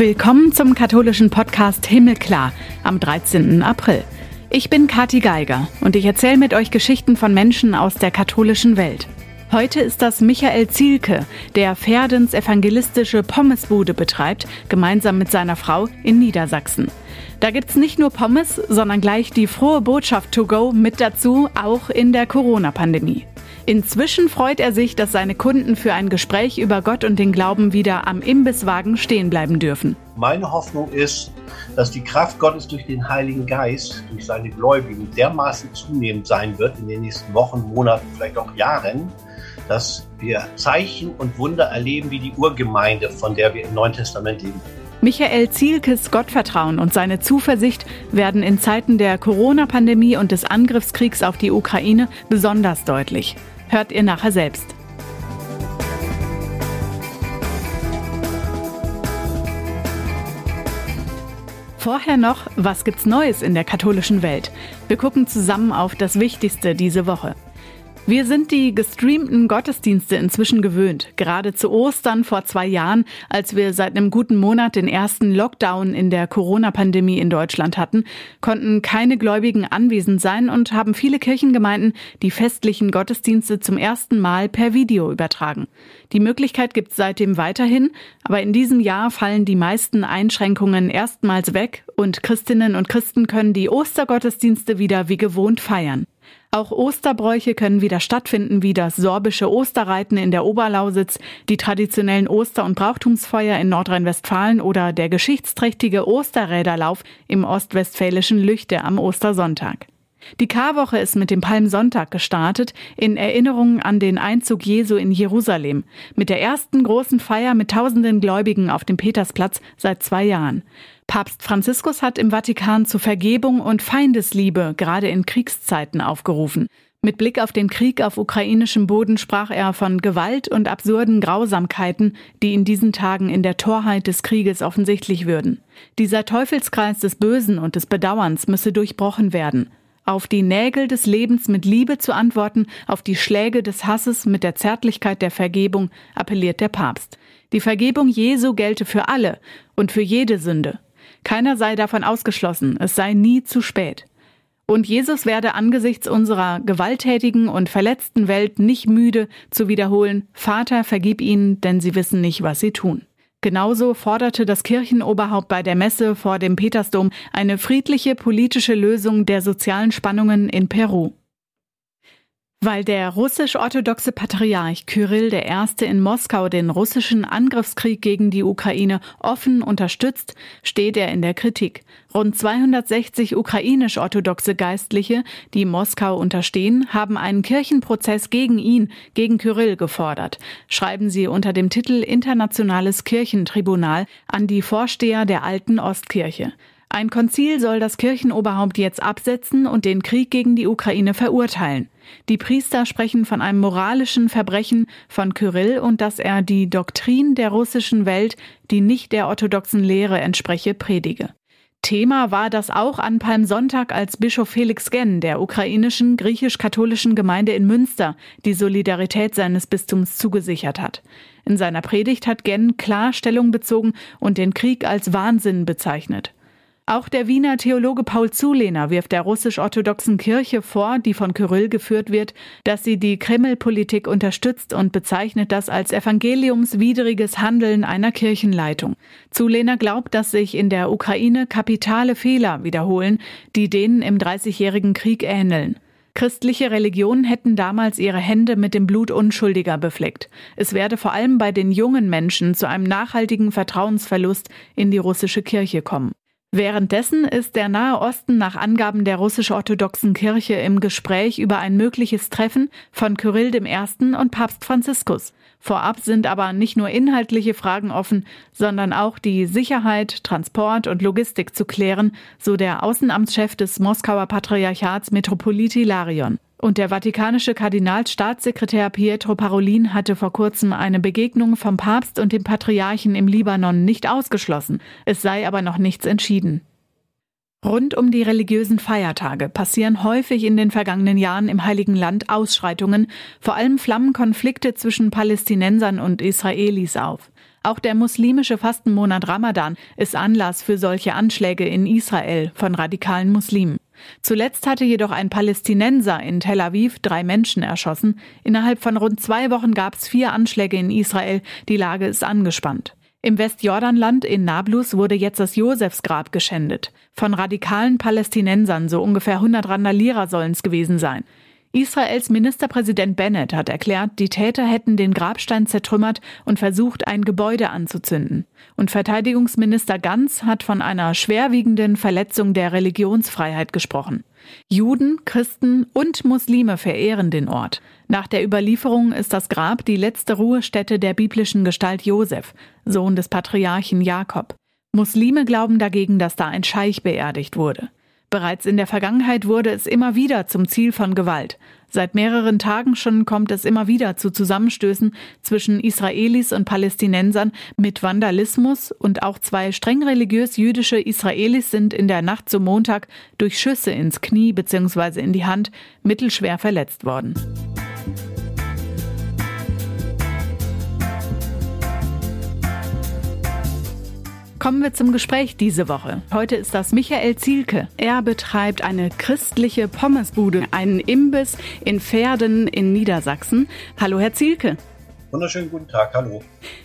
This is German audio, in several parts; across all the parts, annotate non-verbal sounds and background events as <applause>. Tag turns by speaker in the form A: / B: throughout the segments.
A: Willkommen zum katholischen Podcast Himmelklar am 13. April. Ich bin Kathi Geiger und ich erzähle mit euch Geschichten von Menschen aus der katholischen Welt. Heute ist das Michael Zielke, der Pferdens evangelistische Pommesbude betreibt, gemeinsam mit seiner Frau in Niedersachsen. Da gibt's nicht nur Pommes, sondern gleich die frohe Botschaft to go mit dazu, auch in der Corona-Pandemie. Inzwischen freut er sich, dass seine Kunden für ein Gespräch über Gott und den Glauben wieder am Imbisswagen stehen bleiben dürfen.
B: Meine Hoffnung ist, dass die Kraft Gottes durch den Heiligen Geist, durch seine Gläubigen dermaßen zunehmend sein wird in den nächsten Wochen, Monaten, vielleicht auch Jahren, dass wir Zeichen und Wunder erleben wie die Urgemeinde, von der wir im Neuen Testament leben.
A: Michael Zielkes Gottvertrauen und seine Zuversicht werden in Zeiten der Corona-Pandemie und des Angriffskriegs auf die Ukraine besonders deutlich hört ihr nachher selbst. Vorher noch, was gibt's Neues in der katholischen Welt? Wir gucken zusammen auf das Wichtigste diese Woche. Wir sind die gestreamten Gottesdienste inzwischen gewöhnt. Gerade zu Ostern vor zwei Jahren, als wir seit einem guten Monat den ersten Lockdown in der Corona-Pandemie in Deutschland hatten, konnten keine Gläubigen anwesend sein und haben viele Kirchengemeinden die festlichen Gottesdienste zum ersten Mal per Video übertragen. Die Möglichkeit gibt es seitdem weiterhin, aber in diesem Jahr fallen die meisten Einschränkungen erstmals weg und Christinnen und Christen können die Ostergottesdienste wieder wie gewohnt feiern. Auch Osterbräuche können wieder stattfinden, wie das sorbische Osterreiten in der Oberlausitz, die traditionellen Oster- und Brauchtumsfeuer in Nordrhein-Westfalen oder der geschichtsträchtige Osterräderlauf im ostwestfälischen Lüchte am Ostersonntag. Die Karwoche ist mit dem Palmsonntag gestartet, in Erinnerung an den Einzug Jesu in Jerusalem, mit der ersten großen Feier mit tausenden Gläubigen auf dem Petersplatz seit zwei Jahren. Papst Franziskus hat im Vatikan zu Vergebung und Feindesliebe gerade in Kriegszeiten aufgerufen. Mit Blick auf den Krieg auf ukrainischem Boden sprach er von Gewalt und absurden Grausamkeiten, die in diesen Tagen in der Torheit des Krieges offensichtlich würden. Dieser Teufelskreis des Bösen und des Bedauerns müsse durchbrochen werden auf die Nägel des Lebens mit Liebe zu antworten, auf die Schläge des Hasses mit der Zärtlichkeit der Vergebung, appelliert der Papst. Die Vergebung Jesu gelte für alle und für jede Sünde. Keiner sei davon ausgeschlossen, es sei nie zu spät. Und Jesus werde angesichts unserer gewalttätigen und verletzten Welt nicht müde zu wiederholen, Vater, vergib ihnen, denn sie wissen nicht, was sie tun. Genauso forderte das Kirchenoberhaupt bei der Messe vor dem Petersdom eine friedliche politische Lösung der sozialen Spannungen in Peru. Weil der russisch-orthodoxe Patriarch Kyrill I. in Moskau den russischen Angriffskrieg gegen die Ukraine offen unterstützt, steht er in der Kritik. Rund 260 ukrainisch-orthodoxe Geistliche, die Moskau unterstehen, haben einen Kirchenprozess gegen ihn, gegen Kyrill gefordert, schreiben sie unter dem Titel Internationales Kirchentribunal an die Vorsteher der alten Ostkirche. Ein Konzil soll das Kirchenoberhaupt jetzt absetzen und den Krieg gegen die Ukraine verurteilen. Die Priester sprechen von einem moralischen Verbrechen von Kyrill und dass er die Doktrin der russischen Welt, die nicht der orthodoxen Lehre entspreche, predige. Thema war das auch an Palmsonntag, als Bischof Felix Genn der ukrainischen griechisch-katholischen Gemeinde in Münster die Solidarität seines Bistums zugesichert hat. In seiner Predigt hat Genn klar Stellung bezogen und den Krieg als Wahnsinn bezeichnet. Auch der Wiener Theologe Paul Zulehner wirft der russisch-orthodoxen Kirche vor, die von Kyrill geführt wird, dass sie die Kreml-Politik unterstützt und bezeichnet das als evangeliumswidriges Handeln einer Kirchenleitung. Zulehner glaubt, dass sich in der Ukraine kapitale Fehler wiederholen, die denen im Dreißigjährigen Krieg ähneln. Christliche Religionen hätten damals ihre Hände mit dem Blut Unschuldiger befleckt. Es werde vor allem bei den jungen Menschen zu einem nachhaltigen Vertrauensverlust in die russische Kirche kommen. Währenddessen ist der Nahe Osten nach Angaben der russisch-orthodoxen Kirche im Gespräch über ein mögliches Treffen von Kyrill I. und Papst Franziskus. Vorab sind aber nicht nur inhaltliche Fragen offen, sondern auch die Sicherheit, Transport und Logistik zu klären, so der Außenamtschef des Moskauer Patriarchats Metropolit Hilarion. Und der vatikanische Kardinalstaatssekretär Pietro Parolin hatte vor kurzem eine Begegnung vom Papst und dem Patriarchen im Libanon nicht ausgeschlossen. Es sei aber noch nichts entschieden. Rund um die religiösen Feiertage passieren häufig in den vergangenen Jahren im Heiligen Land Ausschreitungen, vor allem flammen Konflikte zwischen Palästinensern und Israelis auf. Auch der muslimische Fastenmonat Ramadan ist Anlass für solche Anschläge in Israel von radikalen Muslimen. Zuletzt hatte jedoch ein Palästinenser in Tel Aviv drei Menschen erschossen. Innerhalb von rund zwei Wochen gab es vier Anschläge in Israel. Die Lage ist angespannt. Im Westjordanland in Nablus wurde jetzt das Josefsgrab geschändet. Von radikalen Palästinensern, so ungefähr 100 Randalierer sollen es gewesen sein. Israels Ministerpräsident Bennett hat erklärt, die Täter hätten den Grabstein zertrümmert und versucht, ein Gebäude anzuzünden. Und Verteidigungsminister Ganz hat von einer schwerwiegenden Verletzung der Religionsfreiheit gesprochen. Juden, Christen und Muslime verehren den Ort. Nach der Überlieferung ist das Grab die letzte Ruhestätte der biblischen Gestalt Josef, Sohn des Patriarchen Jakob. Muslime glauben dagegen, dass da ein Scheich beerdigt wurde. Bereits in der Vergangenheit wurde es immer wieder zum Ziel von Gewalt. Seit mehreren Tagen schon kommt es immer wieder zu Zusammenstößen zwischen Israelis und Palästinensern mit Vandalismus und auch zwei streng religiös jüdische Israelis sind in der Nacht zum Montag durch Schüsse ins Knie bzw. in die Hand mittelschwer verletzt worden. Kommen wir zum Gespräch diese Woche. Heute ist das Michael Zielke. Er betreibt eine christliche Pommesbude, einen Imbiss in Pferden in Niedersachsen. Hallo, Herr Zielke.
B: Wunderschönen guten Tag, hallo.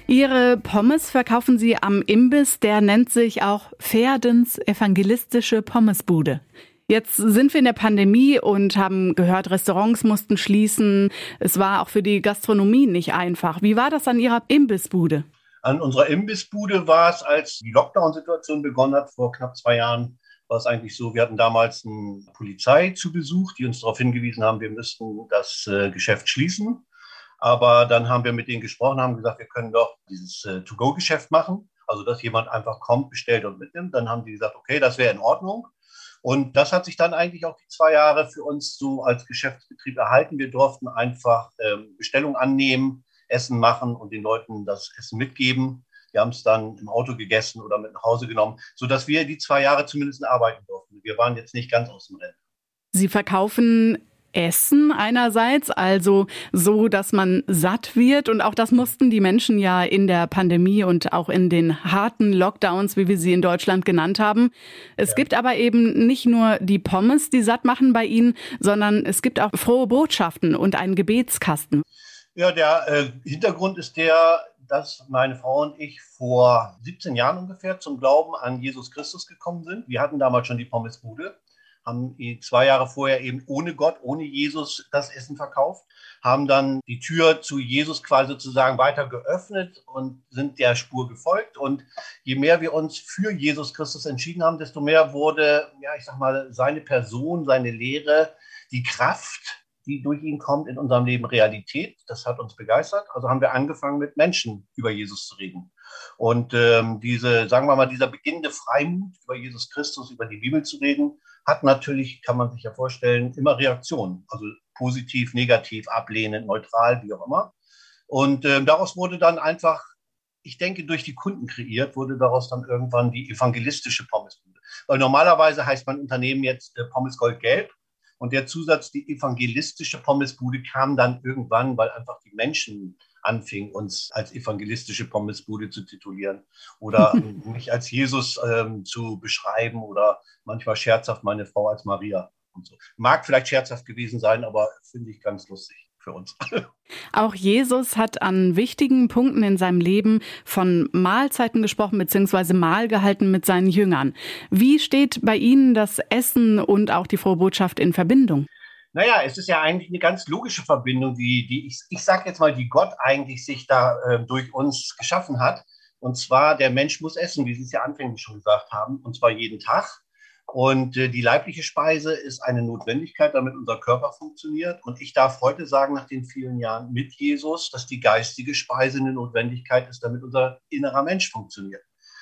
A: Ihre Pommes verkaufen Sie am Imbiss, der nennt sich auch Pferdens evangelistische Pommesbude. Jetzt sind wir in der Pandemie und haben gehört, Restaurants mussten schließen. Es war auch für die Gastronomie nicht einfach. Wie war das an Ihrer Imbissbude?
B: An unserer Imbissbude war es, als die Lockdown-Situation begonnen hat, vor knapp zwei Jahren, war es eigentlich so, wir hatten damals eine Polizei zu Besuch, die uns darauf hingewiesen haben, wir müssten das äh, Geschäft schließen. Aber dann haben wir mit denen gesprochen, haben gesagt, wir können doch dieses äh, To-Go-Geschäft machen. Also, dass jemand einfach kommt, bestellt und mitnimmt. Dann haben die gesagt, okay, das wäre in Ordnung. Und das hat sich dann eigentlich auch die zwei Jahre für uns so als Geschäftsbetrieb erhalten. Wir durften einfach ähm, Bestellung annehmen, Essen machen und den Leuten das Essen mitgeben. Wir haben es dann im Auto gegessen oder mit nach Hause genommen, sodass wir die zwei Jahre zumindest arbeiten durften. Wir waren jetzt nicht ganz aus dem Rennen.
A: Sie verkaufen Essen einerseits, also so, dass man satt wird. Und auch das mussten die Menschen ja in der Pandemie und auch in den harten Lockdowns, wie wir sie in Deutschland genannt haben. Es ja. gibt aber eben nicht nur die Pommes, die satt machen bei Ihnen, sondern es gibt auch frohe Botschaften und einen Gebetskasten.
B: Ja, der äh, Hintergrund ist der, dass meine Frau und ich vor 17 Jahren ungefähr zum Glauben an Jesus Christus gekommen sind. Wir hatten damals schon die Pommesbude, haben zwei Jahre vorher eben ohne Gott, ohne Jesus das Essen verkauft, haben dann die Tür zu Jesus quasi sozusagen weiter geöffnet und sind der Spur gefolgt. Und je mehr wir uns für Jesus Christus entschieden haben, desto mehr wurde, ja, ich sag mal, seine Person, seine Lehre, die Kraft, die durch ihn kommt, in unserem Leben Realität. Das hat uns begeistert. Also haben wir angefangen, mit Menschen über Jesus zu reden. Und ähm, diese, sagen wir mal, dieser beginnende Freimut über Jesus Christus, über die Bibel zu reden, hat natürlich, kann man sich ja vorstellen, immer Reaktionen. Also positiv, negativ, ablehnend, neutral, wie auch immer. Und ähm, daraus wurde dann einfach, ich denke, durch die Kunden kreiert, wurde daraus dann irgendwann die evangelistische Pommesbude. Weil normalerweise heißt mein Unternehmen jetzt äh, Pommes Gold Gelb und der Zusatz, die evangelistische Pommesbude, kam dann irgendwann, weil einfach die Menschen anfingen, uns als evangelistische Pommesbude zu titulieren oder <laughs> mich als Jesus ähm, zu beschreiben oder manchmal scherzhaft meine Frau als Maria und so. Mag vielleicht scherzhaft gewesen sein, aber finde ich ganz lustig für uns. <laughs>
A: Auch Jesus hat an wichtigen Punkten in seinem Leben von Mahlzeiten gesprochen bzw. Mahl gehalten mit seinen Jüngern. Wie steht bei Ihnen das Essen und auch die frohe Botschaft in Verbindung?
B: Naja, es ist ja eigentlich eine ganz logische Verbindung, die, die ich, ich sage jetzt mal, die Gott eigentlich sich da äh, durch uns geschaffen hat. Und zwar, der Mensch muss essen, wie Sie es ja anfänglich schon gesagt haben, und zwar jeden Tag. Und äh, die leibliche Speise ist eine Notwendigkeit, damit unser Körper funktioniert. Und ich darf heute sagen, nach den vielen Jahren mit Jesus, dass die geistige Speise eine Notwendigkeit ist, damit unser innerer Mensch funktioniert.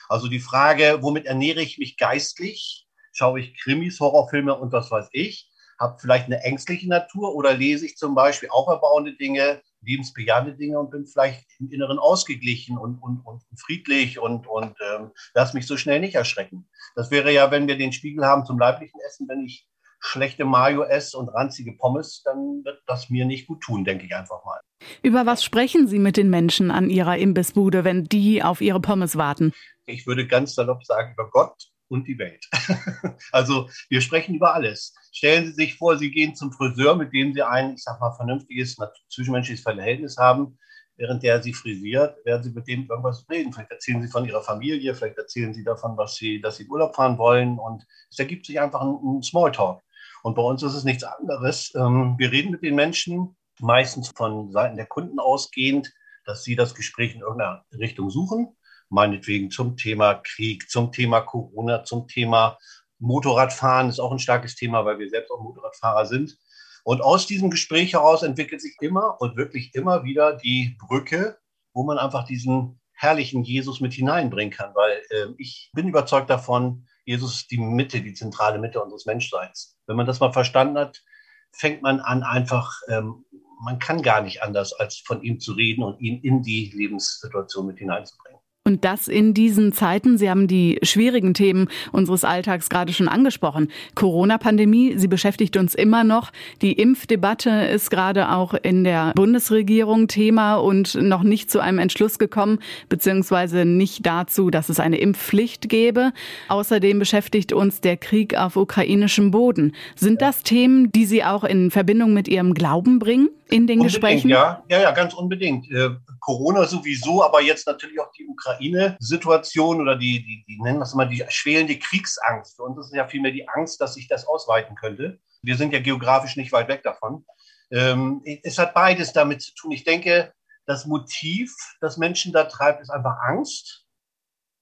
B: Also die Frage, womit ernähre ich mich geistlich? Schaue ich Krimis, Horrorfilme und was weiß ich? Habe vielleicht eine ängstliche Natur oder lese ich zum Beispiel auferbauende Dinge, lebensbejahende Dinge und bin vielleicht im Inneren ausgeglichen und, und, und friedlich und, und ähm, lass mich so schnell nicht erschrecken. Das wäre ja, wenn wir den Spiegel haben zum leiblichen Essen, wenn ich schlechte Mayo esse und ranzige Pommes, dann wird das mir nicht gut tun, denke ich einfach mal.
A: Über was sprechen Sie mit den Menschen an Ihrer Imbissbude, wenn die auf ihre Pommes warten?
B: Ich würde ganz salopp sagen, über Gott und die Welt. <laughs> also wir sprechen über alles. Stellen Sie sich vor, Sie gehen zum Friseur, mit dem Sie ein, ich sag mal, vernünftiges zwischenmenschliches Verhältnis haben während der sie frisiert, werden sie mit dem irgendwas reden. Vielleicht erzählen sie von ihrer Familie, vielleicht erzählen sie davon, was sie, dass sie in Urlaub fahren wollen. Und es ergibt sich einfach ein, ein Smalltalk. Und bei uns ist es nichts anderes. Ähm, wir reden mit den Menschen, meistens von Seiten der Kunden ausgehend, dass sie das Gespräch in irgendeiner Richtung suchen. Meinetwegen zum Thema Krieg, zum Thema Corona, zum Thema Motorradfahren ist auch ein starkes Thema, weil wir selbst auch Motorradfahrer sind. Und aus diesem Gespräch heraus entwickelt sich immer und wirklich immer wieder die Brücke, wo man einfach diesen herrlichen Jesus mit hineinbringen kann, weil äh, ich bin überzeugt davon, Jesus ist die Mitte, die zentrale Mitte unseres Menschseins. Wenn man das mal verstanden hat, fängt man an einfach, ähm, man kann gar nicht anders, als von ihm zu reden und ihn in die Lebenssituation mit hineinzubringen.
A: Und das in diesen Zeiten, Sie haben die schwierigen Themen unseres Alltags gerade schon angesprochen. Corona-Pandemie, sie beschäftigt uns immer noch. Die Impfdebatte ist gerade auch in der Bundesregierung Thema und noch nicht zu einem Entschluss gekommen, beziehungsweise nicht dazu, dass es eine Impfpflicht gäbe. Außerdem beschäftigt uns der Krieg auf ukrainischem Boden. Sind das Themen, die Sie auch in Verbindung mit Ihrem Glauben bringen in den
B: unbedingt,
A: Gesprächen?
B: Ja, ja, ja, ganz unbedingt. Äh, Corona sowieso, aber jetzt natürlich auch die Ukraine-Situation oder die, die, die nennen das immer die schwelende Kriegsangst. Und das ist ja vielmehr die Angst, dass sich das ausweiten könnte. Wir sind ja geografisch nicht weit weg davon. Ähm, es hat beides damit zu tun. Ich denke, das Motiv, das Menschen da treibt, ist einfach Angst.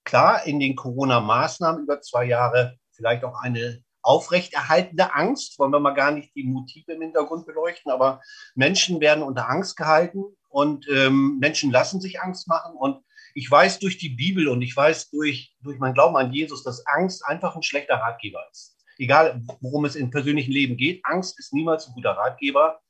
B: Klar, in den Corona-Maßnahmen über zwei Jahre vielleicht auch eine aufrechterhaltende Angst. Wollen wir mal gar nicht die Motive im Hintergrund beleuchten, aber Menschen werden unter Angst gehalten und ähm, Menschen lassen sich Angst machen. Und ich weiß durch die Bibel und ich weiß durch, durch mein Glauben an Jesus, dass Angst einfach ein schlechter Ratgeber ist. Egal, worum es im persönlichen Leben geht, Angst ist niemals ein guter Ratgeber.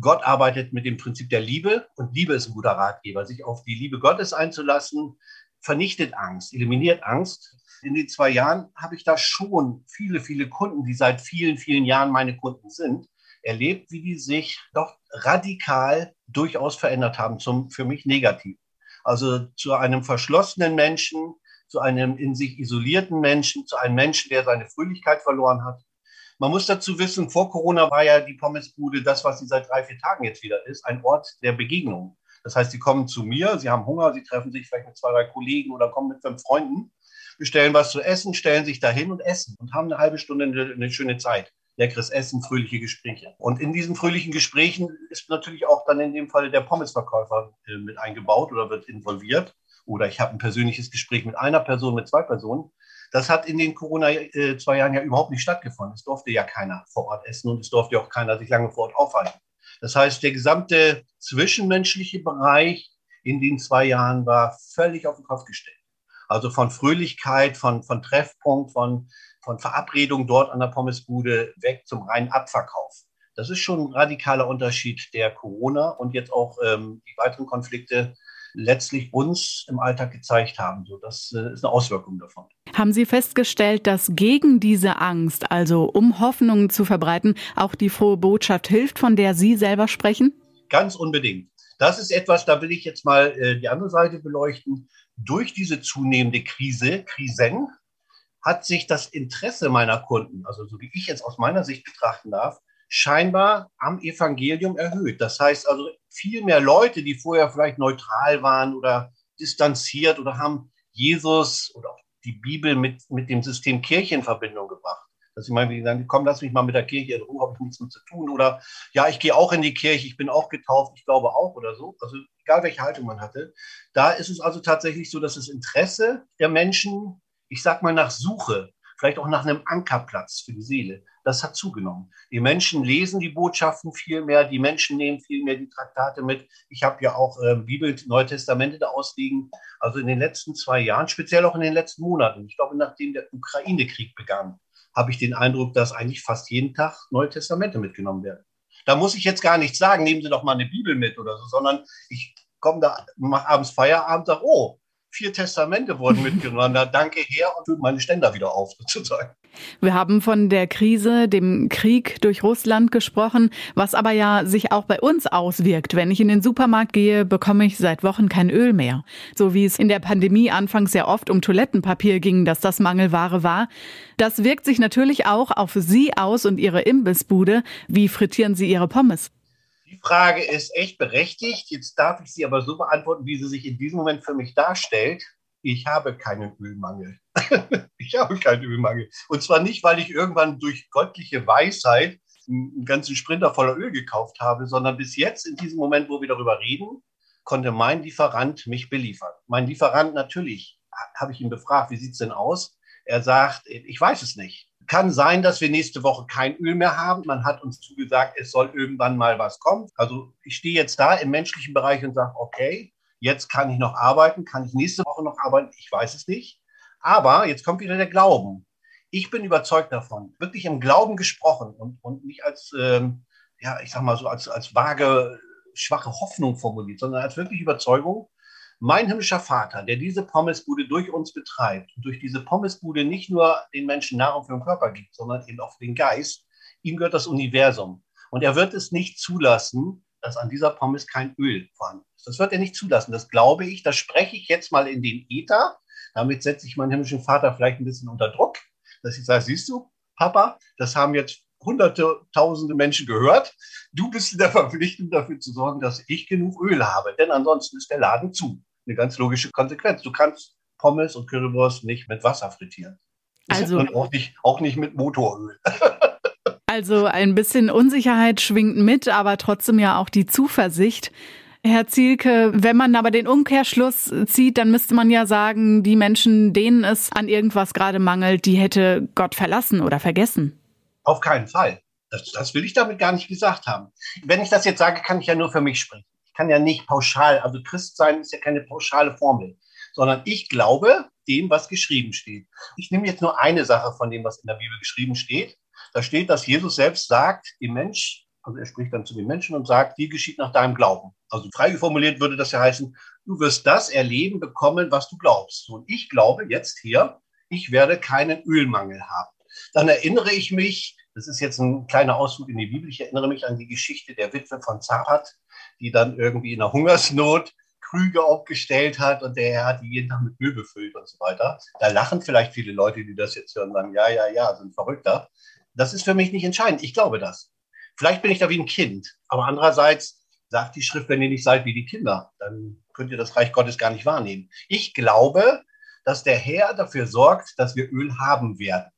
B: Gott arbeitet mit dem Prinzip der Liebe und Liebe ist ein guter Ratgeber. Sich auf die Liebe Gottes einzulassen, vernichtet Angst, eliminiert Angst. In den zwei Jahren habe ich da schon viele, viele Kunden, die seit vielen, vielen Jahren meine Kunden sind, erlebt, wie die sich doch radikal durchaus verändert haben, zum für mich negativ. Also zu einem verschlossenen Menschen, zu einem in sich isolierten Menschen, zu einem Menschen, der seine Fröhlichkeit verloren hat. Man muss dazu wissen, vor Corona war ja die Pommesbude das, was sie seit drei, vier Tagen jetzt wieder ist, ein Ort der Begegnung. Das heißt, sie kommen zu mir, sie haben Hunger, sie treffen sich vielleicht mit zwei, drei Kollegen oder kommen mit fünf Freunden, bestellen was zu essen, stellen sich dahin und essen und haben eine halbe Stunde eine, eine schöne Zeit leckeres Essen, fröhliche Gespräche. Und in diesen fröhlichen Gesprächen ist natürlich auch dann in dem Fall der Pommesverkäufer äh, mit eingebaut oder wird involviert. Oder ich habe ein persönliches Gespräch mit einer Person, mit zwei Personen. Das hat in den Corona äh, Jahren ja überhaupt nicht stattgefunden. Es durfte ja keiner vor Ort essen und es durfte auch keiner sich lange vor Ort aufhalten. Das heißt, der gesamte zwischenmenschliche Bereich in den zwei Jahren war völlig auf den Kopf gestellt. Also von Fröhlichkeit, von, von Treffpunkt, von von Verabredung dort an der Pommesbude weg zum reinen Abverkauf. Das ist schon ein radikaler Unterschied der Corona und jetzt auch ähm, die weiteren Konflikte letztlich uns im Alltag gezeigt haben. So, das äh, ist eine Auswirkung davon.
A: Haben Sie festgestellt, dass gegen diese Angst, also um Hoffnungen zu verbreiten, auch die frohe Botschaft hilft, von der Sie selber sprechen?
B: Ganz unbedingt. Das ist etwas, da will ich jetzt mal äh, die andere Seite beleuchten. Durch diese zunehmende Krise, Krisen, hat sich das Interesse meiner Kunden, also so wie ich jetzt aus meiner Sicht betrachten darf, scheinbar am Evangelium erhöht. Das heißt also, viel mehr Leute, die vorher vielleicht neutral waren oder distanziert oder haben Jesus oder auch die Bibel mit, mit dem System Kirche in Verbindung gebracht. Dass sie meinen, sagen, komm, lass mich mal mit der Kirche in Ruhe, habe ich nichts mit zu tun. Oder ja, ich gehe auch in die Kirche, ich bin auch getauft, ich glaube auch oder so. Also egal welche Haltung man hatte. Da ist es also tatsächlich so, dass das Interesse der Menschen ich sag mal nach Suche, vielleicht auch nach einem Ankerplatz für die Seele, das hat zugenommen. Die Menschen lesen die Botschaften viel mehr, die Menschen nehmen viel mehr die Traktate mit. Ich habe ja auch äh, Bibel, Neue Testamente da ausliegen. Also in den letzten zwei Jahren, speziell auch in den letzten Monaten, ich glaube, nachdem der Ukraine-Krieg begann, habe ich den Eindruck, dass eigentlich fast jeden Tag Neue Testamente mitgenommen werden. Da muss ich jetzt gar nicht sagen, nehmen Sie doch mal eine Bibel mit oder so, sondern ich komme da, mache abends Feierabend, sage, oh, vier Testamente wurden mitgenommen. Da danke her und füllt meine Ständer wieder auf, <laughs> sozusagen.
A: Wir haben von der Krise, dem Krieg durch Russland gesprochen, was aber ja sich auch bei uns auswirkt. Wenn ich in den Supermarkt gehe, bekomme ich seit Wochen kein Öl mehr. So wie es in der Pandemie anfangs sehr oft um Toilettenpapier ging, dass das Mangelware war. Das wirkt sich natürlich auch auf Sie aus und Ihre Imbissbude. Wie frittieren Sie Ihre Pommes?
B: Die Frage ist echt berechtigt. Jetzt darf ich sie aber so beantworten, wie sie sich in diesem Moment für mich darstellt. Ich habe keinen Ölmangel. <laughs> ich habe keinen Ölmangel. Und zwar nicht, weil ich irgendwann durch göttliche Weisheit einen ganzen Sprinter voller Öl gekauft habe, sondern bis jetzt, in diesem Moment, wo wir darüber reden, konnte mein Lieferant mich beliefern. Mein Lieferant natürlich, habe ich ihn befragt, wie sieht es denn aus? Er sagt, ich weiß es nicht. Kann sein, dass wir nächste Woche kein Öl mehr haben. Man hat uns zugesagt, es soll irgendwann mal was kommen. Also ich stehe jetzt da im menschlichen Bereich und sage, okay, jetzt kann ich noch arbeiten, kann ich nächste Woche noch arbeiten, ich weiß es nicht. Aber jetzt kommt wieder der Glauben. Ich bin überzeugt davon, wirklich im Glauben gesprochen und, und nicht als, ähm, ja, ich sag mal so, als, als vage, schwache Hoffnung formuliert, sondern als wirklich Überzeugung, mein himmlischer Vater, der diese Pommesbude durch uns betreibt und durch diese Pommesbude nicht nur den Menschen Nahrung für den Körper gibt, sondern eben auch für den Geist, ihm gehört das Universum. Und er wird es nicht zulassen, dass an dieser Pommes kein Öl vorhanden ist. Das wird er nicht zulassen. Das glaube ich. Das spreche ich jetzt mal in den Äther. Damit setze ich meinen himmlischen Vater vielleicht ein bisschen unter Druck, dass ich sage, siehst du, Papa, das haben jetzt hunderte, tausende Menschen gehört. Du bist in der Verpflichtung dafür zu sorgen, dass ich genug Öl habe, denn ansonsten ist der Laden zu eine ganz logische Konsequenz. Du kannst Pommes und Currywurst nicht mit Wasser frittieren. Also und auch nicht, auch nicht mit Motoröl. <laughs>
A: also ein bisschen Unsicherheit schwingt mit, aber trotzdem ja auch die Zuversicht. Herr Zielke, wenn man aber den Umkehrschluss zieht, dann müsste man ja sagen, die Menschen, denen es an irgendwas gerade mangelt, die hätte Gott verlassen oder vergessen.
B: Auf keinen Fall. Das, das will ich damit gar nicht gesagt haben. Wenn ich das jetzt sage, kann ich ja nur für mich sprechen kann ja nicht pauschal, also Christ sein ist ja keine pauschale Formel, sondern ich glaube dem, was geschrieben steht. Ich nehme jetzt nur eine Sache von dem, was in der Bibel geschrieben steht. Da steht, dass Jesus selbst sagt, im Mensch, also er spricht dann zu den Menschen und sagt, die geschieht nach deinem Glauben. Also frei formuliert würde das ja heißen, du wirst das erleben bekommen, was du glaubst. Und ich glaube jetzt hier, ich werde keinen Ölmangel haben. Dann erinnere ich mich, das ist jetzt ein kleiner Ausflug in die Bibel, ich erinnere mich an die Geschichte der Witwe von Zapat, die dann irgendwie in der Hungersnot Krüge aufgestellt hat und der hat die jeden Tag mit Müll befüllt und so weiter. Da lachen vielleicht viele Leute, die das jetzt hören, sagen, ja, ja, ja, sind verrückter. Das ist für mich nicht entscheidend. Ich glaube das. Vielleicht bin ich da wie ein Kind, aber andererseits sagt die Schrift, wenn ihr nicht seid wie die Kinder, dann könnt ihr das Reich Gottes gar nicht wahrnehmen. Ich glaube, dass der Herr dafür sorgt, dass wir Öl haben werden.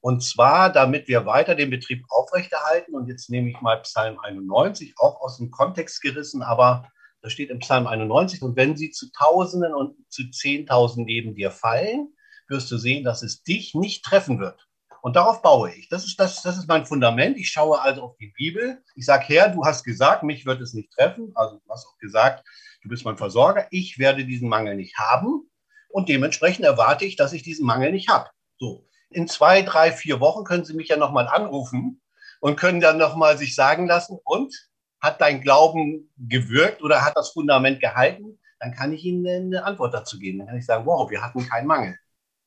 B: Und zwar, damit wir weiter den Betrieb aufrechterhalten. Und jetzt nehme ich mal Psalm 91, auch aus dem Kontext gerissen, aber da steht im Psalm 91, und wenn sie zu Tausenden und zu Zehntausend neben dir fallen, wirst du sehen, dass es dich nicht treffen wird. Und darauf baue ich. Das ist, das, das ist mein Fundament. Ich schaue also auf die Bibel. Ich sage, Herr, du hast gesagt, mich wird es nicht treffen. Also du hast auch gesagt, du bist mein Versorger. Ich werde diesen Mangel nicht haben. Und dementsprechend erwarte ich, dass ich diesen Mangel nicht habe. So in zwei, drei, vier Wochen können Sie mich ja nochmal anrufen und können dann nochmal sich sagen lassen, und hat dein Glauben gewirkt oder hat das Fundament gehalten? Dann kann ich Ihnen eine Antwort dazu geben. Dann kann ich sagen, wow, wir hatten keinen Mangel.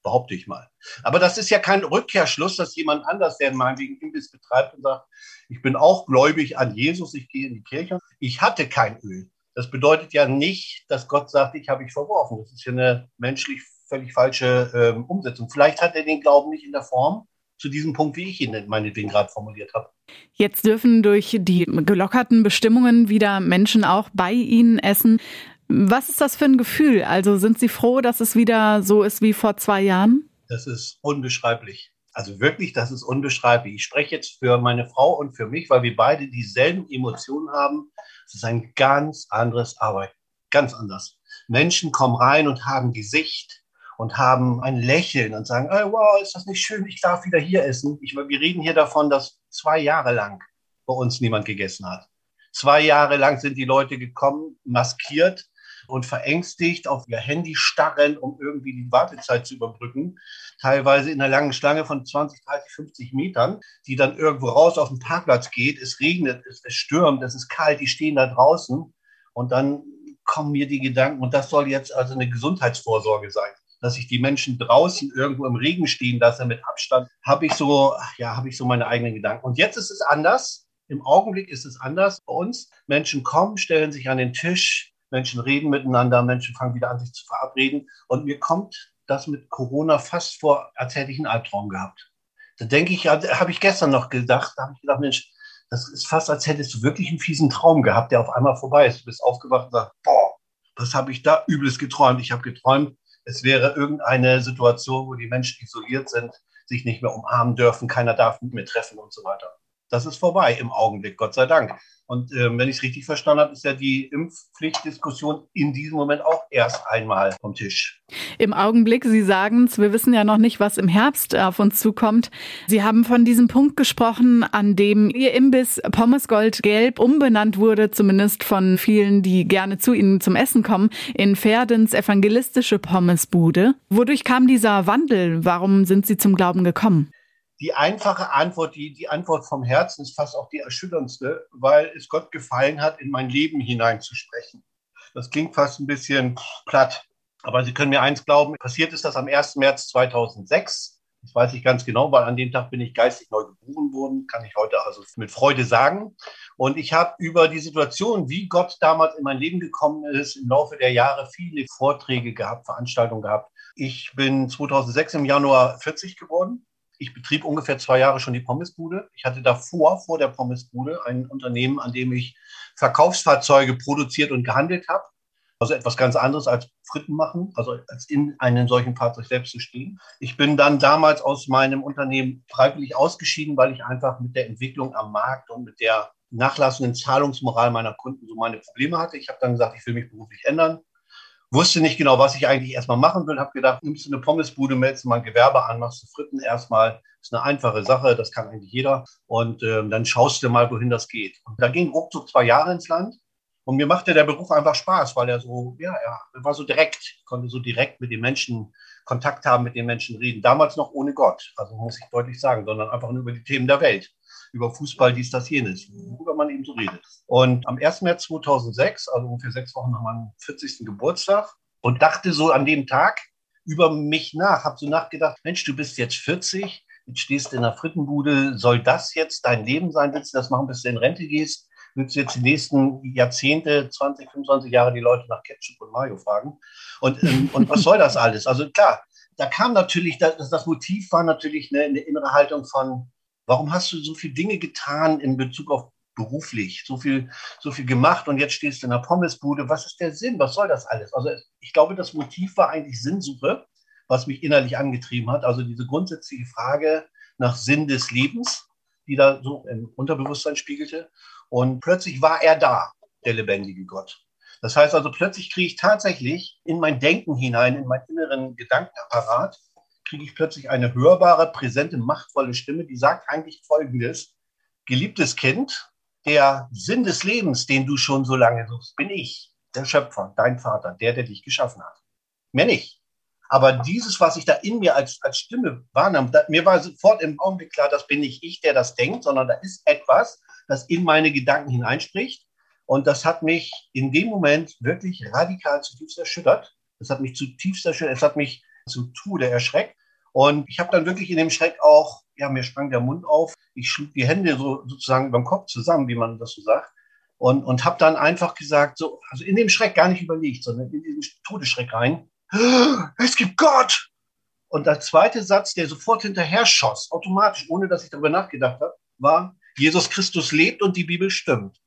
B: Behaupte ich mal. Aber das ist ja kein Rückkehrschluss, dass jemand anders, der meinetwegen Imbiss betreibt und sagt, ich bin auch gläubig an Jesus, ich gehe in die Kirche. Ich hatte kein Öl. Das bedeutet ja nicht, dass Gott sagt, ich habe ich verworfen. Das ist ja eine menschlich völlig falsche ähm, Umsetzung. Vielleicht hat er den Glauben nicht in der Form zu diesem Punkt, wie ich ihn meinetwegen gerade formuliert habe.
A: Jetzt dürfen durch die gelockerten Bestimmungen wieder Menschen auch bei Ihnen essen. Was ist das für ein Gefühl? Also sind Sie froh, dass es wieder so ist wie vor zwei Jahren?
B: Das ist unbeschreiblich. Also wirklich, das ist unbeschreiblich. Ich spreche jetzt für meine Frau und für mich, weil wir beide dieselben Emotionen haben. Es ist ein ganz anderes Arbeit. Ganz anders. Menschen kommen rein und haben Gesicht, und haben ein Lächeln und sagen, oh, wow, ist das nicht schön, ich darf wieder hier essen. Ich, wir reden hier davon, dass zwei Jahre lang bei uns niemand gegessen hat. Zwei Jahre lang sind die Leute gekommen, maskiert und verängstigt auf ihr Handy starren, um irgendwie die Wartezeit zu überbrücken. Teilweise in einer langen Schlange von 20, 30, 50 Metern, die dann irgendwo raus auf den Parkplatz geht. Es regnet, es, es stürmt, es ist kalt, die stehen da draußen und dann kommen mir die Gedanken, und das soll jetzt also eine Gesundheitsvorsorge sein, dass ich die Menschen draußen irgendwo im Regen stehen lasse mit Abstand, habe ich so, ja, habe ich so meine eigenen Gedanken. Und jetzt ist es anders. Im Augenblick ist es anders bei uns. Menschen kommen, stellen sich an den Tisch, Menschen reden miteinander, Menschen fangen wieder an, sich zu verabreden. Und mir kommt das mit Corona fast vor, als hätte ich einen Albtraum gehabt. Da denke ich, habe ich gestern noch gedacht, da habe ich gedacht, Mensch, das ist fast, als hättest du wirklich einen fiesen Traum gehabt, der auf einmal vorbei ist. Du bist aufgewacht und sagst, boah, was habe ich da übles geträumt? Ich habe geträumt, es wäre irgendeine Situation, wo die Menschen isoliert sind, sich nicht mehr umarmen dürfen, keiner darf mit mir treffen und so weiter. Das ist vorbei im Augenblick, Gott sei Dank. Und äh, wenn ich es richtig verstanden habe, ist ja die Impfpflichtdiskussion in diesem Moment auch erst einmal vom Tisch.
A: Im Augenblick, Sie sagen es, wir wissen ja noch nicht, was im Herbst auf uns zukommt. Sie haben von diesem Punkt gesprochen, an dem Ihr Imbiss Pommesgold Gelb umbenannt wurde, zumindest von vielen, die gerne zu Ihnen zum Essen kommen, in Pferdens evangelistische Pommesbude. Wodurch kam dieser Wandel? Warum sind Sie zum Glauben gekommen?
B: Die einfache Antwort, die, die Antwort vom Herzen ist fast auch die erschütterndste, weil es Gott gefallen hat, in mein Leben hineinzusprechen. Das klingt fast ein bisschen platt, aber Sie können mir eins glauben, passiert ist das am 1. März 2006. Das weiß ich ganz genau, weil an dem Tag bin ich geistig neu geboren worden, kann ich heute also mit Freude sagen. Und ich habe über die Situation, wie Gott damals in mein Leben gekommen ist, im Laufe der Jahre viele Vorträge gehabt, Veranstaltungen gehabt. Ich bin 2006 im Januar 40 geworden ich betrieb ungefähr zwei Jahre schon die Pommesbude. Ich hatte davor, vor der Pommesbude, ein Unternehmen, an dem ich Verkaufsfahrzeuge produziert und gehandelt habe. Also etwas ganz anderes als Fritten machen, also als in einem solchen Fahrzeug selbst zu stehen. Ich bin dann damals aus meinem Unternehmen freiwillig ausgeschieden, weil ich einfach mit der Entwicklung am Markt und mit der nachlassenden Zahlungsmoral meiner Kunden so meine Probleme hatte. Ich habe dann gesagt, ich will mich beruflich ändern wusste nicht genau, was ich eigentlich erstmal machen will. Habe gedacht, nimmst du eine Pommesbude, meldest du mal ein Gewerbe an, machst du Fritten erstmal. Ist eine einfache Sache, das kann eigentlich jeder. Und ähm, dann schaust du mal, wohin das geht. Und da ging ruckzuck zwei Jahre ins Land. Und mir machte der Beruf einfach Spaß, weil er so, ja, er war so direkt, konnte so direkt mit den Menschen Kontakt haben, mit den Menschen reden. Damals noch ohne Gott, also muss ich deutlich sagen, sondern einfach nur über die Themen der Welt über Fußball, dies, das, jenes, worüber man eben so redet. Und am 1. März 2006, also ungefähr sechs Wochen nach meinem 40. Geburtstag, und dachte so an dem Tag über mich nach, habe so nachgedacht, Mensch, du bist jetzt 40, jetzt stehst in der Frittenbude, soll das jetzt dein Leben sein? Willst du das machen, bis du in Rente gehst? Willst du jetzt die nächsten Jahrzehnte, 20, 25 Jahre die Leute nach Ketchup und Mayo fragen? Und, ähm, und was soll das alles? Also klar, da kam natürlich, das, das Motiv war natürlich eine, eine innere Haltung von, Warum hast du so viele Dinge getan in Bezug auf beruflich, so viel, so viel gemacht und jetzt stehst du in der Pommesbude? Was ist der Sinn? Was soll das alles? Also ich glaube, das Motiv war eigentlich Sinnsuche, was mich innerlich angetrieben hat. Also diese grundsätzliche Frage nach Sinn des Lebens, die da so im Unterbewusstsein spiegelte. Und plötzlich war er da, der lebendige Gott. Das heißt also, plötzlich kriege ich tatsächlich in mein Denken hinein, in meinen inneren Gedankenapparat, kriege ich plötzlich eine hörbare, präsente, machtvolle Stimme, die sagt eigentlich Folgendes. Geliebtes Kind, der Sinn des Lebens, den du schon so lange suchst, bin ich, der Schöpfer, dein Vater, der, der dich geschaffen hat. Mehr nicht. Aber dieses, was ich da in mir als, als Stimme wahrnahm, da, mir war sofort im Augenblick klar, das bin nicht ich, der das denkt, sondern da ist etwas, das in meine Gedanken hineinspricht. Und das hat mich in dem Moment wirklich radikal zutiefst erschüttert. Es hat mich zutiefst erschüttert. Es hat mich zu Tode erschreckt. Und ich habe dann wirklich in dem Schreck auch, ja, mir sprang der Mund auf. Ich schlug die Hände so sozusagen über dem Kopf zusammen, wie man das so sagt. Und, und habe dann einfach gesagt, so, also in dem Schreck gar nicht überlegt, sondern in diesen Todesschreck rein. Es gibt Gott! Und der zweite Satz, der sofort hinterher schoss, automatisch, ohne dass ich darüber nachgedacht habe, war, Jesus Christus lebt und die Bibel stimmt.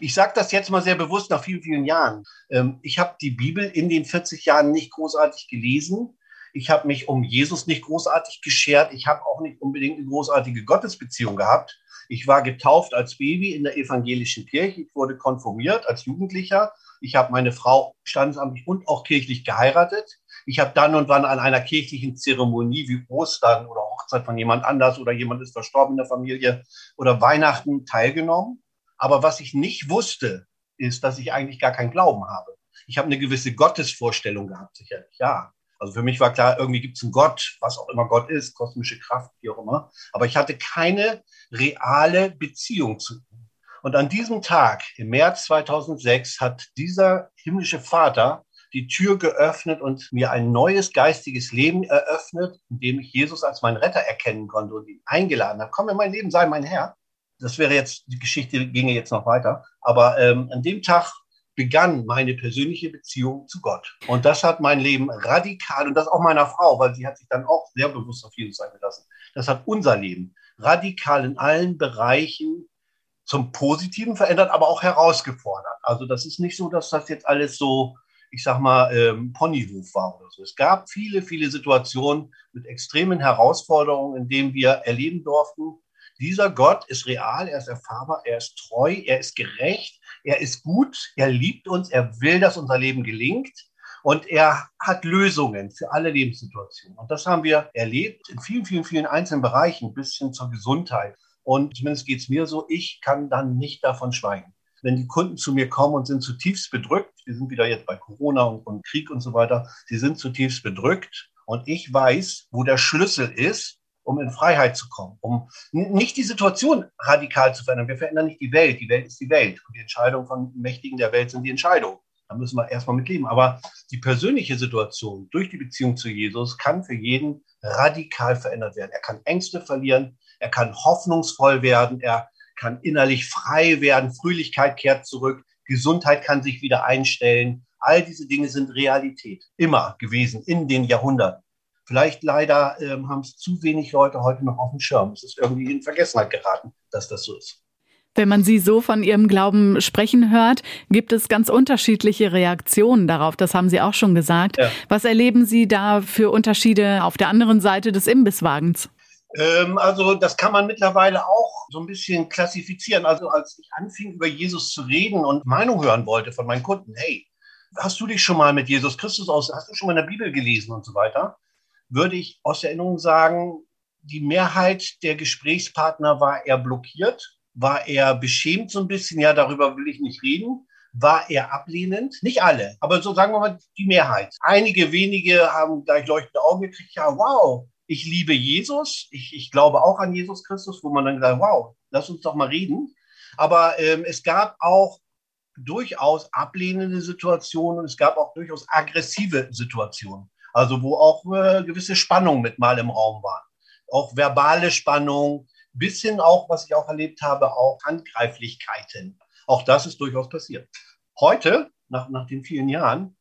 B: Ich sage das jetzt mal sehr bewusst nach vielen, vielen Jahren. Ähm, ich habe die Bibel in den 40 Jahren nicht großartig gelesen. Ich habe mich um Jesus nicht großartig geschert. Ich habe auch nicht unbedingt eine großartige Gottesbeziehung gehabt. Ich war getauft als Baby in der evangelischen Kirche. Ich wurde konformiert als Jugendlicher. Ich habe meine Frau standesamtlich und auch kirchlich geheiratet. Ich habe dann und wann an einer kirchlichen Zeremonie wie Ostern oder Hochzeit von jemand anders oder jemand ist verstorben in der Familie oder Weihnachten teilgenommen. Aber was ich nicht wusste, ist, dass ich eigentlich gar keinen Glauben habe. Ich habe eine gewisse Gottesvorstellung gehabt, sicherlich, ja. Also für mich war klar, irgendwie gibt es einen Gott, was auch immer Gott ist, kosmische Kraft, wie auch immer. Aber ich hatte keine reale Beziehung zu ihm. Und an diesem Tag, im März 2006, hat dieser himmlische Vater die Tür geöffnet und mir ein neues geistiges Leben eröffnet, in dem ich Jesus als meinen Retter erkennen konnte und ihn eingeladen habe. Komm in mein Leben, sei mein Herr. Das wäre jetzt, die Geschichte ginge jetzt noch weiter. Aber ähm, an dem Tag begann meine persönliche Beziehung zu Gott. Und das hat mein Leben radikal, und das auch meiner Frau, weil sie hat sich dann auch sehr bewusst auf Jesus eingelassen. Das hat unser Leben radikal in allen Bereichen zum Positiven verändert, aber auch herausgefordert. Also das ist nicht so, dass das jetzt alles so, ich sag mal, ähm, Ponyhof war oder so. Es gab viele, viele Situationen mit extremen Herausforderungen, in denen wir erleben durften, dieser Gott ist real, er ist erfahrbar, er ist treu, er ist gerecht, er ist gut, er liebt uns, er will, dass unser Leben gelingt. Und er hat Lösungen für alle Lebenssituationen. Und das haben wir erlebt in vielen, vielen, vielen einzelnen Bereichen bis hin zur Gesundheit. Und zumindest geht es mir so, ich kann dann nicht davon schweigen. Wenn die Kunden zu mir kommen und sind zutiefst bedrückt, wir sind wieder jetzt bei Corona und, und Krieg und so weiter, sie sind zutiefst bedrückt und ich weiß, wo der Schlüssel ist, um in Freiheit zu kommen, um nicht die Situation radikal zu verändern. Wir verändern nicht die Welt, die Welt ist die Welt und die Entscheidungen von Mächtigen der Welt sind die Entscheidungen. Da müssen wir erstmal mit leben. Aber die persönliche Situation durch die Beziehung zu Jesus kann für jeden radikal verändert werden. Er kann Ängste verlieren, er kann hoffnungsvoll werden, er kann innerlich frei werden, Fröhlichkeit kehrt zurück, Gesundheit kann sich wieder einstellen. All diese Dinge sind Realität, immer gewesen in den Jahrhunderten. Vielleicht leider ähm, haben es zu wenig Leute heute noch auf dem Schirm. Es ist irgendwie in Vergessenheit geraten, dass das so ist.
A: Wenn man Sie so von Ihrem Glauben sprechen hört, gibt es ganz unterschiedliche Reaktionen darauf. Das haben Sie auch schon gesagt. Ja. Was erleben Sie da für Unterschiede auf der anderen Seite des Imbisswagens?
B: Ähm, also das kann man mittlerweile auch so ein bisschen klassifizieren. Also als ich anfing, über Jesus zu reden und Meinung hören wollte von meinen Kunden, hey, hast du dich schon mal mit Jesus Christus aus, hast du schon mal in der Bibel gelesen und so weiter, würde ich aus Erinnerung sagen, die Mehrheit der Gesprächspartner war eher blockiert war er beschämt so ein bisschen, ja, darüber will ich nicht reden. War er ablehnend? Nicht alle, aber so sagen wir mal die Mehrheit. Einige wenige haben gleich leuchtende Augen gekriegt, ja, wow, ich liebe Jesus, ich, ich glaube auch an Jesus Christus, wo man dann sagt, wow, lass uns doch mal reden. Aber ähm, es gab auch durchaus ablehnende Situationen und es gab auch durchaus aggressive Situationen. Also wo auch äh, gewisse Spannungen mit mal im Raum waren. Auch verbale Spannung, bis hin auch, was ich auch erlebt habe, auch Handgreiflichkeiten. Auch das ist durchaus passiert. Heute, nach, nach den vielen Jahren,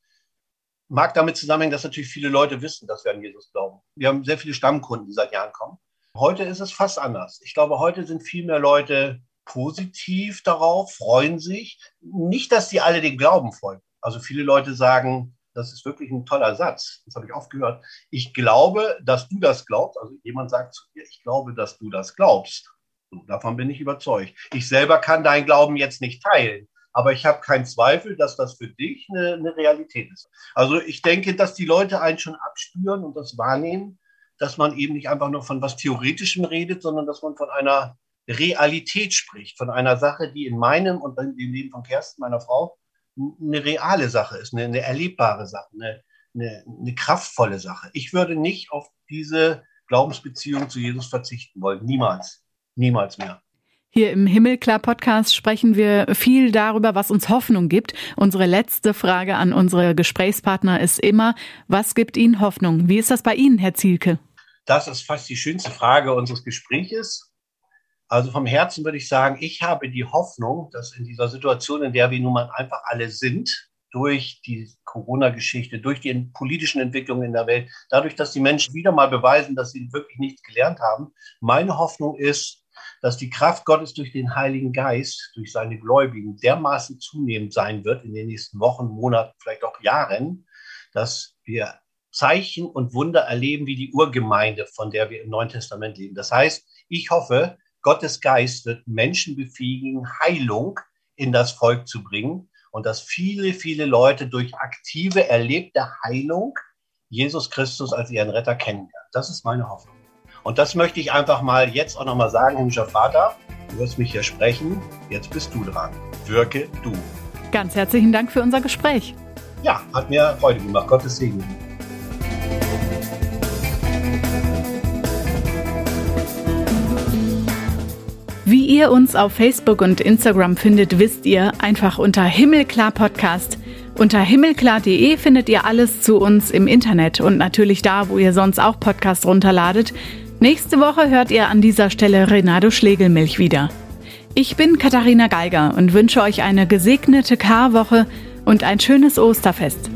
B: mag damit zusammenhängen, dass natürlich viele Leute wissen, dass wir an Jesus glauben. Wir haben sehr viele Stammkunden, die seit Jahren kommen. Heute ist es fast anders. Ich glaube, heute sind viel mehr Leute positiv darauf, freuen sich. Nicht, dass sie alle den Glauben folgen. Also viele Leute sagen, das ist wirklich ein toller Satz. Das habe ich oft gehört. Ich glaube, dass du das glaubst. Also jemand sagt zu dir, ich glaube, dass du das glaubst. So, davon bin ich überzeugt. Ich selber kann deinen Glauben jetzt nicht teilen. Aber ich habe keinen Zweifel, dass das für dich eine, eine Realität ist. Also ich denke, dass die Leute einen schon abspüren und das wahrnehmen, dass man eben nicht einfach nur von was Theoretischem redet, sondern dass man von einer Realität spricht, von einer Sache, die in meinem und in dem Leben von Kerstin, meiner Frau, eine reale Sache ist, eine, eine erlebbare Sache, eine, eine, eine kraftvolle Sache. Ich würde nicht auf diese Glaubensbeziehung zu Jesus verzichten wollen. Niemals. Niemals mehr.
A: Hier im Himmelklar-Podcast sprechen wir viel darüber, was uns Hoffnung gibt. Unsere letzte Frage an unsere Gesprächspartner ist immer, was gibt Ihnen Hoffnung? Wie ist das bei Ihnen, Herr Zielke?
B: Das ist fast die schönste Frage unseres Gespräches. Also vom Herzen würde ich sagen, ich habe die Hoffnung, dass in dieser Situation, in der wir nun mal einfach alle sind, durch die Corona-Geschichte, durch die politischen Entwicklungen in der Welt, dadurch, dass die Menschen wieder mal beweisen, dass sie wirklich nichts gelernt haben, meine Hoffnung ist, dass die Kraft Gottes durch den Heiligen Geist, durch seine Gläubigen dermaßen zunehmend sein wird in den nächsten Wochen, Monaten, vielleicht auch Jahren, dass wir Zeichen und Wunder erleben wie die Urgemeinde, von der wir im Neuen Testament leben. Das heißt, ich hoffe, Gottes Geist wird Menschen befähigen, Heilung in das Volk zu bringen und dass viele, viele Leute durch aktive, erlebte Heilung Jesus Christus als ihren Retter kennenlernen. Das ist meine Hoffnung. Und das möchte ich einfach mal jetzt auch nochmal sagen, himmlischer Vater, du wirst mich hier sprechen, jetzt bist du dran. Wirke du.
A: Ganz herzlichen Dank für unser Gespräch.
B: Ja, hat mir Freude gemacht. Gottes Segen.
A: Wie ihr uns auf Facebook und Instagram findet, wisst ihr einfach unter Himmelklar Podcast. Unter himmelklar.de findet ihr alles zu uns im Internet und natürlich da, wo ihr sonst auch Podcast runterladet. Nächste Woche hört ihr an dieser Stelle Renato Schlegelmilch wieder. Ich bin Katharina Geiger und wünsche euch eine gesegnete Karwoche und ein schönes Osterfest.